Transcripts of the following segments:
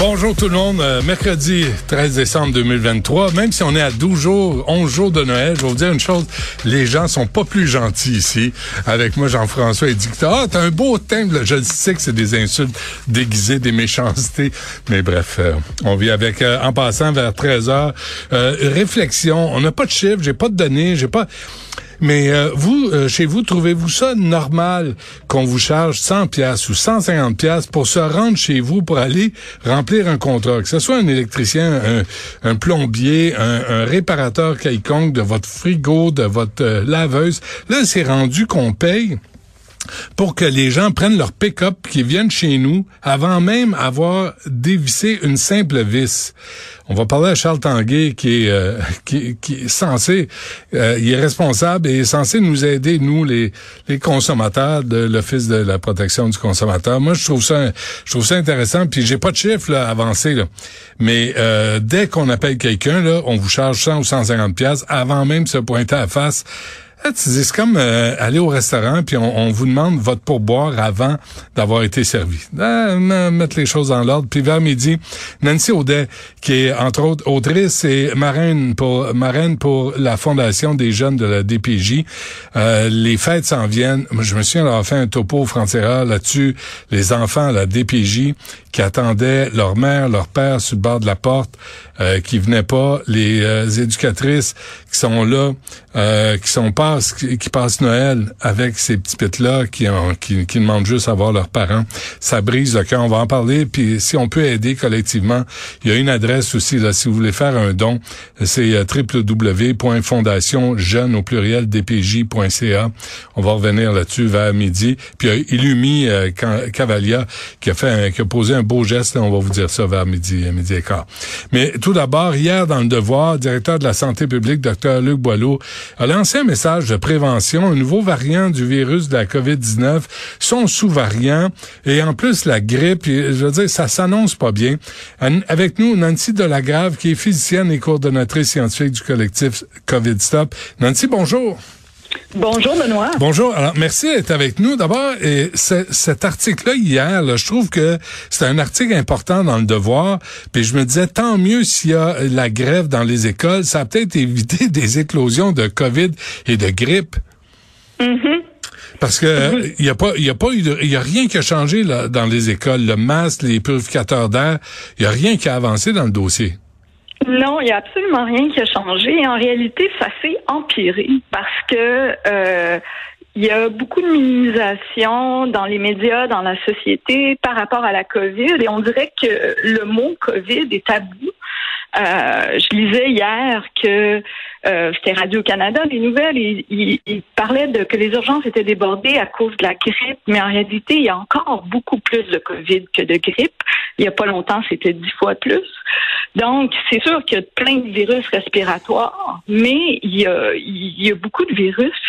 Bonjour tout le monde. Euh, mercredi 13 décembre 2023. Même si on est à 12 jours, 11 jours de Noël, je vais vous dire une chose. Les gens sont pas plus gentils ici. Avec moi, Jean-François, que t'as, ah, t'as un beau là. Je sais que c'est des insultes déguisées, des méchancetés. Mais bref, euh, on vit avec, euh, en passant vers 13 heures, euh, réflexion. On n'a pas de chiffres, j'ai pas de données, j'ai pas... Mais euh, vous, euh, chez vous, trouvez-vous ça normal qu'on vous charge 100 pièces ou 150 pièces pour se rendre chez vous pour aller remplir un contrat, que ce soit un électricien, un, plombier, un, un réparateur quelconque de votre frigo, de votre euh, laveuse. Là, c'est rendu qu'on paye pour que les gens prennent leur pick-up qui viennent chez nous avant même avoir dévissé une simple vis. On va parler à Charles Tanguay qui est, euh, qui, est censé, euh, il est responsable et est censé nous aider, nous, les, consommateurs de l'Office de la protection du consommateur. Moi, je trouve ça, je trouve ça intéressant, puis j'ai pas de chiffre là, avancé, là. mais euh, dès qu'on appelle quelqu'un, on vous charge 100 ou 150 pièces avant même de se pointer à face. Ah, tu dis, c'est comme euh, aller au restaurant puis on, on vous demande votre pourboire avant d'avoir été servi. M- mettre les choses en l'ordre. Puis vers midi, Nancy Audet, qui est entre autres autrice et marraine pour marraine pour la fondation des jeunes de la DPJ. Euh, les fêtes s'en viennent. Je me souviens d'avoir fait un topo au frontières là-dessus. Les enfants à la DPJ qui attendaient leur mère, leur père sur le bord de la porte, euh, qui venaient pas, les euh, éducatrices qui sont là, euh, qui sont passent, qui, qui passent Noël avec ces petits pits là, qui, qui qui demandent juste à voir leurs parents. Ça brise le cœur. On va en parler. Puis si on peut aider collectivement, il y a une adresse aussi là. Si vous voulez faire un don, c'est euh, www.fondationjeune au pluriel dpj.ca. On va revenir là-dessus vers midi. Puis il y a Illumi euh, Cavalia qui a fait, un- qui a posé un beau geste. On va vous dire ça vers midi, euh, midi et quart. Mais tout d'abord, hier dans le Devoir, directeur de la santé publique, Dr Luc Boileau, a lancé un message de prévention. Un nouveau variant du virus de la COVID-19, son sous-variant et en plus la grippe. Je veux dire, ça s'annonce pas bien. Avec nous, Nancy Delagrave, qui est physicienne et coordonnatrice scientifique du collectif COVID Stop. Nancy, bonjour. Bonjour Benoît. Bonjour. Alors, merci d'être avec nous. D'abord, et ce- cet article-là hier, là, je trouve que c'est un article important dans le devoir. Puis je me disais, tant mieux s'il y a la grève dans les écoles, ça a peut-être évité des éclosions de COVID et de grippe. Parce que euh, il y a pas, il y a pas eu, de- il y a rien qui a changé là, dans les écoles. Le masque, les purificateurs d'air, il y a rien qui a avancé dans le dossier. Non, il n'y a absolument rien qui a changé. En réalité, ça s'est empiré parce que euh, il y a beaucoup de minimisation dans les médias, dans la société par rapport à la COVID et on dirait que le mot COVID est tabou. Euh, je lisais hier que euh, c'était Radio-Canada, les nouvelles, ils il, il parlaient de que les urgences étaient débordées à cause de la grippe, mais en réalité, il y a encore beaucoup plus de COVID que de grippe. Il y a pas longtemps, c'était dix fois plus. Donc, c'est sûr qu'il y a plein de virus respiratoires, mais il y a, il y a beaucoup de virus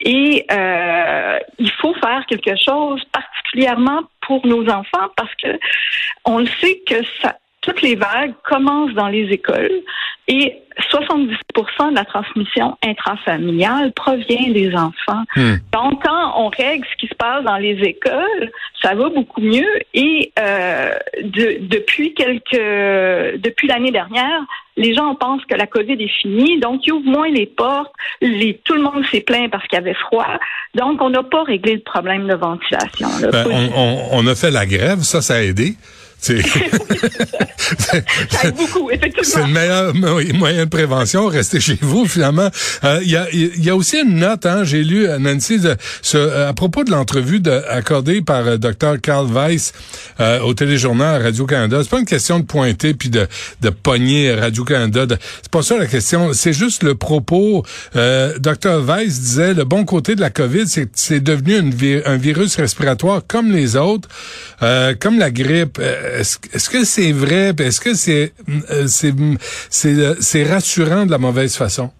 et euh, il faut faire quelque chose particulièrement pour nos enfants parce que on le sait que ça, toutes les vagues commencent dans les écoles et 70% de la transmission intrafamiliale provient des enfants. Hmm. Donc, quand on règle ce qui se passe dans les écoles, ça va beaucoup mieux. Et euh, de- depuis quelques, depuis l'année dernière, les gens pensent que la COVID est finie, donc ils ouvrent moins les portes. Les, tout le monde s'est plaint parce qu'il y avait froid. Donc, on n'a pas réglé le problème de ventilation. là. Ben, on, on a fait la grève, ça, ça a aidé. C'est beaucoup, c'est effectivement. le meilleur mo- moyen de prévention, rester chez vous, finalement. Euh, Il y, a, y a aussi une note, hein, j'ai lu, euh, Nancy, de, ce- euh, à propos de l'entrevue accordée par euh, Dr. Carl Weiss euh, au téléjournal à Radio-Canada. C'est pas une question de pointer puis de, de pogner Radio-Canada. de- C'est pas ça la question. C'est juste le propos. Dr. Weiss disait, le bon côté de la COVID, c'est que c'est devenu une vi- un virus respiratoire comme les autres, euh, comme la grippe. Euh, Est-ce que c'est vrai? Est-ce que c'est euh, euh, c'est rassurant de la mauvaise façon?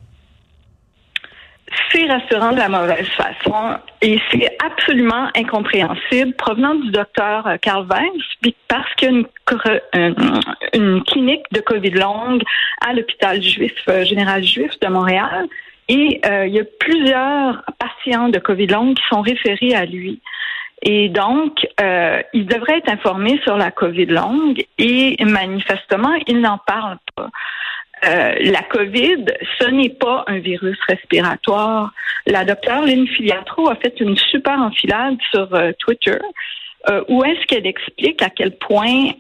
c'est rassurant de la mauvaise façon et c'est absolument incompréhensible provenant du docteur Carl Weiss parce qu'il y a une, clinique de COVID longue à l'hôpital juif général juif de Montréal et euh, il y a plusieurs patients de COVID longue qui sont référés à lui. Et donc, euh, il devrait être informé sur la COVID longue et manifestement, il n'en parle pas. Euh, la COVID, ce n'est pas un virus respiratoire. La docteure Lynn Filiatro a fait une super enfilade sur euh, Twitter euh, où est-ce qu'elle explique à quel point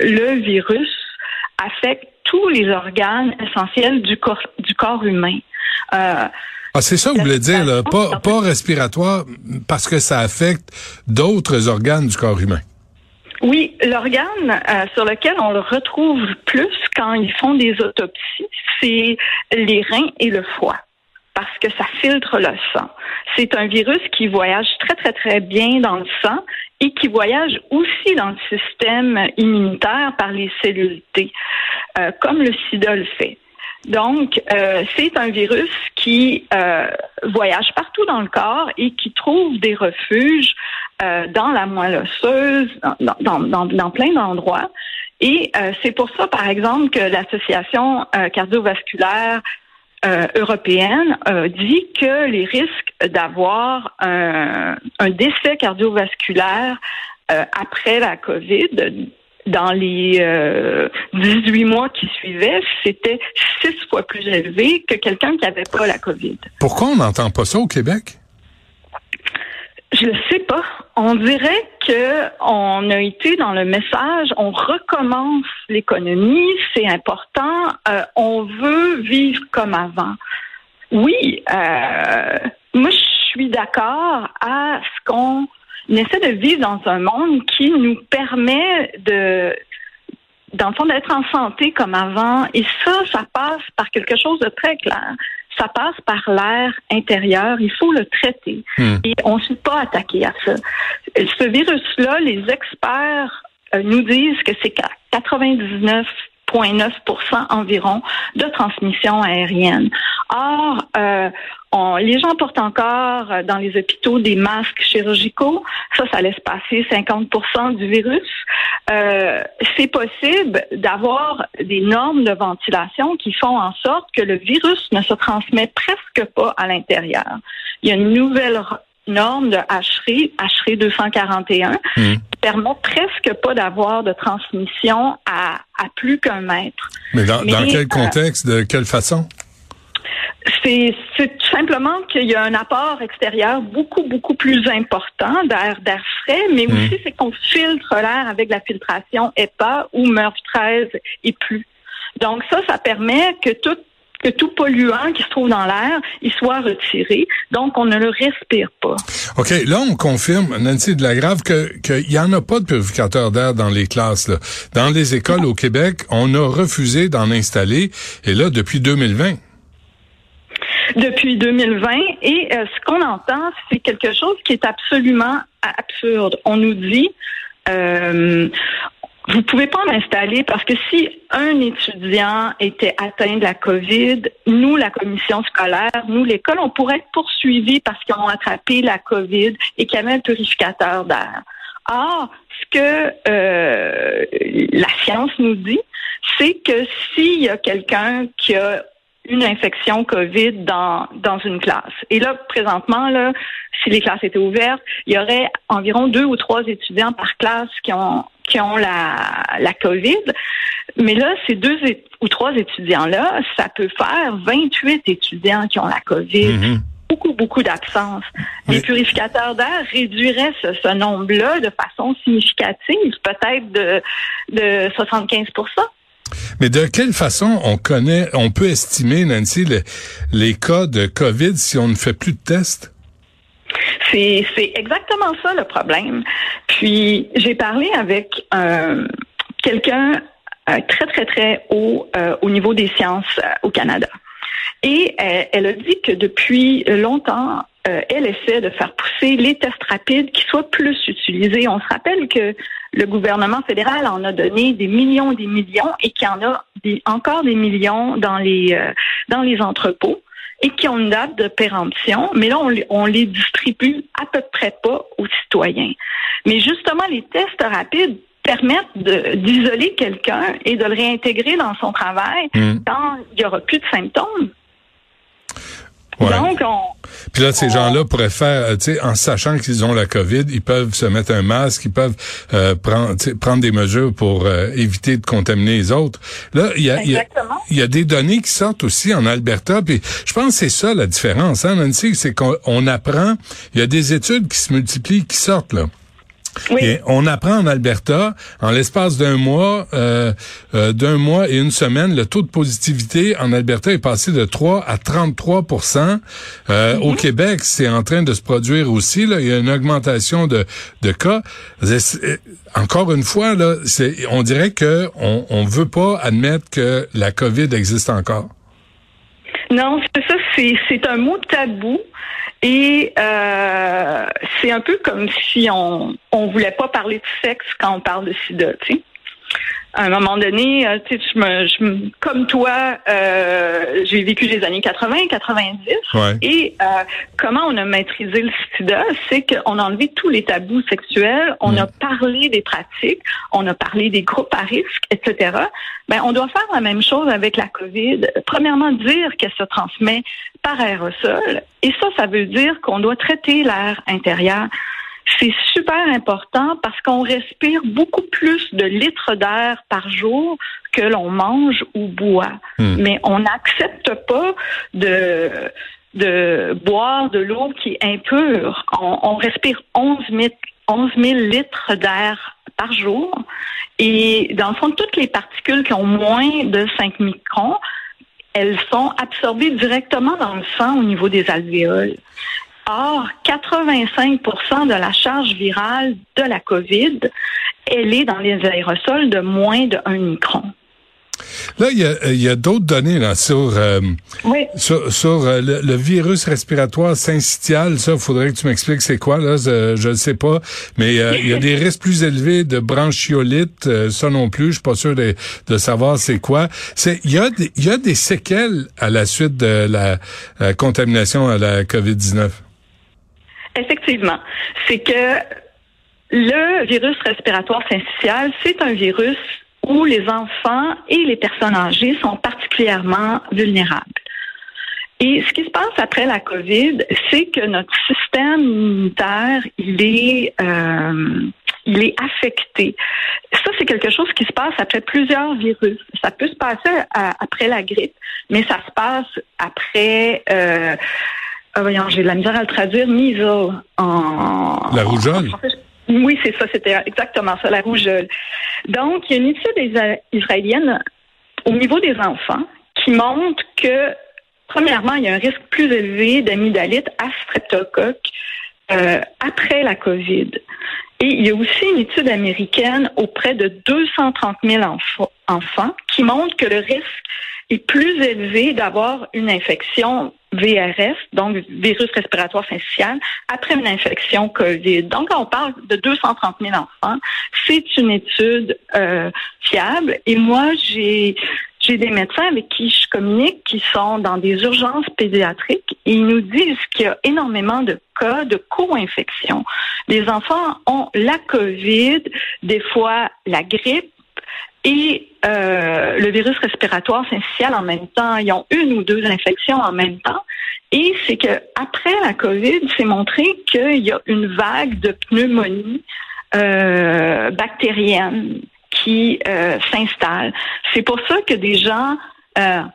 le virus affecte tous les organes essentiels du corps, du corps humain. Ah, c'est ça que vous voulez dire, là. Pas, pas respiratoire, parce que ça affecte d'autres organes du corps humain. Oui, l'organe euh, sur lequel on le retrouve plus quand ils font des autopsies, c'est les reins et le foie parce que ça filtre le sang. C'est un virus qui voyage très, très, très bien dans le sang et qui voyage aussi dans le système immunitaire par les cellules T, euh, comme le sida le fait. Donc, euh, c'est un virus qui euh, voyage partout dans le corps et qui trouve des refuges euh, dans la moelle osseuse, dans, dans, dans plein d'endroits. Et c'est pour ça, par exemple, que l'Association cardiovasculaire européenne dit que les risques d'avoir un, un, décès cardiovasculaire après la COVID dans les 18 euh, mois qui suivaient, c'était six fois plus élevé que quelqu'un qui n'avait pas la COVID. Pourquoi on n'entend pas ça au Québec? Je ne sais pas. On dirait que on a été dans le message, on recommence l'économie, c'est important, euh, on veut vivre comme avant. Oui, euh, moi je suis d'accord à ce qu'on on essaie de vivre dans un monde qui nous permet de dans le fond, d'être en santé comme avant. Et ça, ça passe par quelque chose de très clair. Ça passe par l'air intérieur. Il faut le traiter. Hmm. Et on ne s'est pas attaqué à ça. Ce virus-là, les experts euh, nous disent que c'est 99 0,9 environ de transmission aérienne. Or, euh, les gens portent encore dans les hôpitaux des masques chirurgicaux. Ça, ça laisse passer 50 du virus. Euh, c'est possible d'avoir des normes de ventilation qui font en sorte que le virus ne se transmet presque pas à l'intérieur. Il y a une nouvelle norme de HRI, HRI 241, mmh. qui permet presque pas d'avoir de transmission à, à plus qu'un mètre. Mais dans, dans quel euh, contexte, de quelle façon? C'est tout simplement qu'il y a un apport extérieur beaucoup, beaucoup plus important d'air d'air frais, mais mmh. aussi c'est qu'on filtre l'air avec la filtration EPA ou MERV 13 et plus. Donc ça, ça permet que toute que tout polluant qui se trouve dans l'air, il soit retiré. Donc, on ne le respire pas. OK. Là, on confirme, Nancy de la Grave, qu'il n'y en a pas de purificateur d'air dans les classes. Là. Dans les écoles au Québec, on a refusé d'en installer. Et là, depuis 2020 depuis 2020 et euh, ce qu'on entend, c'est quelque chose qui est absolument absurde. On nous dit euh, vous pouvez pas en installer parce que si un étudiant était atteint de la COVID, nous, la commission scolaire, nous, l'école, on pourrait être poursuivis parce qu'ils ont attrapé la COVID et qu'il y avait un purificateur d'air. Or, ce que euh, la science nous dit, c'est que s'il y a quelqu'un qui a une infection COVID dans, dans une classe. Et là, présentement, là, si les classes étaient ouvertes, il y aurait environ deux ou trois étudiants par classe qui ont qui ont la, la COVID. Mais là, ces deux ou trois étudiants-là, ça peut faire 28 étudiants qui ont la COVID. Mm-hmm. Beaucoup, beaucoup d'absence. Les purificateurs d'air réduiraient ce, ce nombre-là de façon significative, peut-être de, de 75 mais de quelle façon on connaît, on peut estimer, Nancy, les cas de COVID si on ne fait plus de tests? C'est, exactement ça le problème. Puis j'ai parlé avec euh, quelqu'un euh, très très très haut euh, au niveau des sciences au Canada. Et elle a dit que depuis longtemps, elle essaie de faire pousser les tests rapides qui soient plus utilisés. On se rappelle que le gouvernement fédéral en a donné des millions et des millions et qu'il y en a encore des millions dans les dans les entrepôts. et qui ont une date de péremption, mais là, on, on les distribue à peu près pas aux citoyens. Mais justement, les tests rapides permettent d'isoler quelqu'un et de le réintégrer dans son travail hmm. quand il n'y aura plus de symptômes. Donc, on, Puis là, ces gens-là pourraient faire, euh, tu sais, en sachant qu'ils ont la COVID, ils peuvent se mettre un masque, ils peuvent euh, prendre, prendre des mesures pour euh, éviter de contaminer les autres. Là, il y a, il y, a des données qui sortent aussi en Alberta, puis je pense que c'est ça la différence, hein, Nancy, c'est qu'on apprend, il y a des études qui se multiplient, qui sortent là on apprend en Alberta, en l'espace d'un mois, euh, euh, d'un mois et une semaine, le taux de positivité en Alberta est passé de 3 à 33% euh, Au mhm. Québec, c'est en train de se produire aussi. Là, il y a une augmentation de, de cas. Encore une fois, là, on dirait que on, on veut pas admettre que la COVID existe encore. Non, c'est ça, c'est un mot tabou. Et euh, c'est un peu comme si on on voulait pas parler de sexe quand on parle de sida, tu sais à un moment donné, euh, tu sais, je me, je, comme toi, euh, j'ai vécu les années 80, 90, et euh, comment on a maîtrisé le sida, c'est qu'on a enlevé tous les tabous sexuels, on a parlé des pratiques, on a parlé des groupes à risque, etc. Ben, on doit faire la même chose avec la COVID. Premièrement, dire qu'elle se transmet par aérosol, et ça, ça veut dire qu'on doit traiter l'air intérieur. C'est super important parce qu'on respire beaucoup plus de litres d'air par jour que l'on mange ou boit. Hmm. Mais on n'accepte pas de de boire de l'eau qui est impure. On, respire 11 000, 11 000 litres d'air par jour. Et dans le fond, toutes les particules qui ont moins de 5 microns, elles sont absorbées directement dans le sang au niveau des alvéoles. Or, 85% de la charge virale de la COVID, elle est dans les aérosols de moins de 1 micron. Là, il y a, d'autres données là sur euh, sur, euh, le, virus respiratoire syncytial. Ça, il faudrait que tu m'expliques c'est quoi là. Je ne sais pas, mais euh, il y a des risques plus élevés de bronchiolite. ça non plus, je suis pas sûr de, savoir c'est quoi. C'est il y a il y a des séquelles à la suite de la contamination à la COVID 19. Effectivement. C'est que le virus respiratoire syncytial, c'est un virus où les enfants et les personnes âgées sont particulièrement vulnérables. Et ce qui se passe après la COVID, c'est que notre système immunitaire, il est, euh, il est affecté. Ça, c'est quelque chose qui se passe après plusieurs virus. Ça peut se passer après la grippe, mais ça se passe après euh, ah, voyons, j'ai de la misère à le traduire, mise en... La rougeole? oui, c'est ça, c'était exactement ça, la rougeole. Donc, il y a une étude israélienne au niveau des enfants qui montre que, premièrement, il y a un risque plus élevé d'amygdalite à streptocoque euh, après la COVID. Et il y a aussi une étude américaine auprès de 230 000 enfants qui montre que le risque est plus élevé d'avoir une infection VRS, donc virus respiratoire syncytial, après une infection COVID. Donc, on parle de 230 000 enfants. C'est une étude euh, fiable. Et moi, j'ai j'ai des médecins avec qui je communique qui sont dans des urgences pédiatriques et ils nous disent qu'il y a énormément de cas de co-infection. Les enfants ont la COVID, des fois la grippe, et euh, le virus respiratoire syncytial en même temps. Ils ont une ou deux infections en même temps. Et c'est que après la COVID, c'est montré qu'il y a une vague de pneumonie euh, bactérienne qui euh, s'installe. C'est pour ça que des gens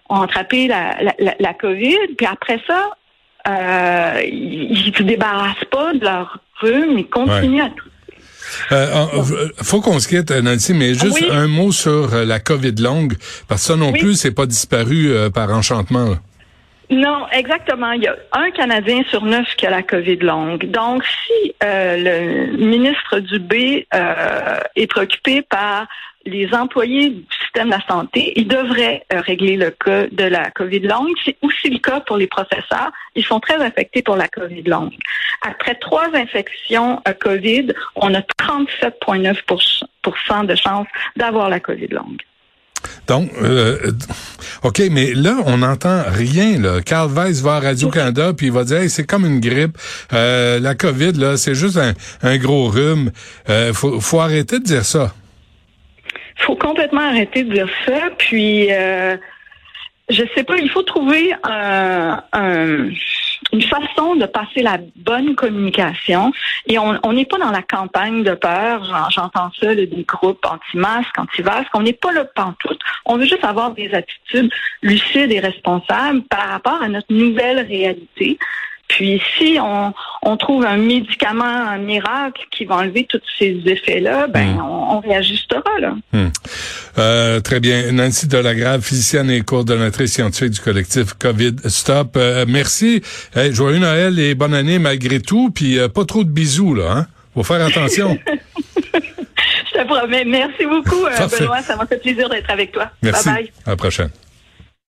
ont attrapé la, la, la, COVID, puis après ça, ils ne se débarrassent pas de leur rhume, ils continuent à tout euh, faut qu'on se quitte, Nancy, mais juste un mot sur euh, la COVID longue, parce que ça non plus, c'est pas disparu euh, par enchantement. Non, exactement. Il y a un Canadien sur neuf qui a la COVID longue. Donc, si euh, le ministre Dubé euh, est préoccupé par les employés du système de la santé, ils devraient euh, régler le cas de la COVID longue. C'est aussi le cas pour les professeurs. Ils sont très affectés pour la COVID longue. Après trois infections à COVID, on a 37,9% de chance d'avoir la COVID longue. Donc, euh, OK, mais là, on n'entend rien. Là. Carl Weiss va à Radio-Canada, puis il va dire c'est comme une grippe. Euh, la COVID, là, c'est juste un, gros rhume. Euh, faut, faut arrêter de dire ça. Faut complètement arrêter de dire ça. Puis, euh, je sais pas, il faut trouver un, un une façon de passer la bonne communication. Et on n'est pas dans la campagne de peur. J'entends ça, des groupes anti-masques, anti-vasques. On n'est pas là pantoute. On veut juste avoir des attitudes lucides et responsables par rapport à notre nouvelle réalité. Puis si on, on, trouve un médicament, un miracle qui va enlever tous ces effets-là, ben hmm. on, on, réajustera là. Hmm. Euh, très bien. Nancy Delagrave, physicienne et coordonnatrice scientifique du collectif COVID Stop. Euh, merci. joyeux Noël et bonne année malgré tout. Puis euh, pas trop de bisous là. Hein? Faut faire attention. Je te promets. Merci beaucoup, Benoît. Ça m'a fait plaisir d'être avec toi. Merci. Bye bye. À la prochaine.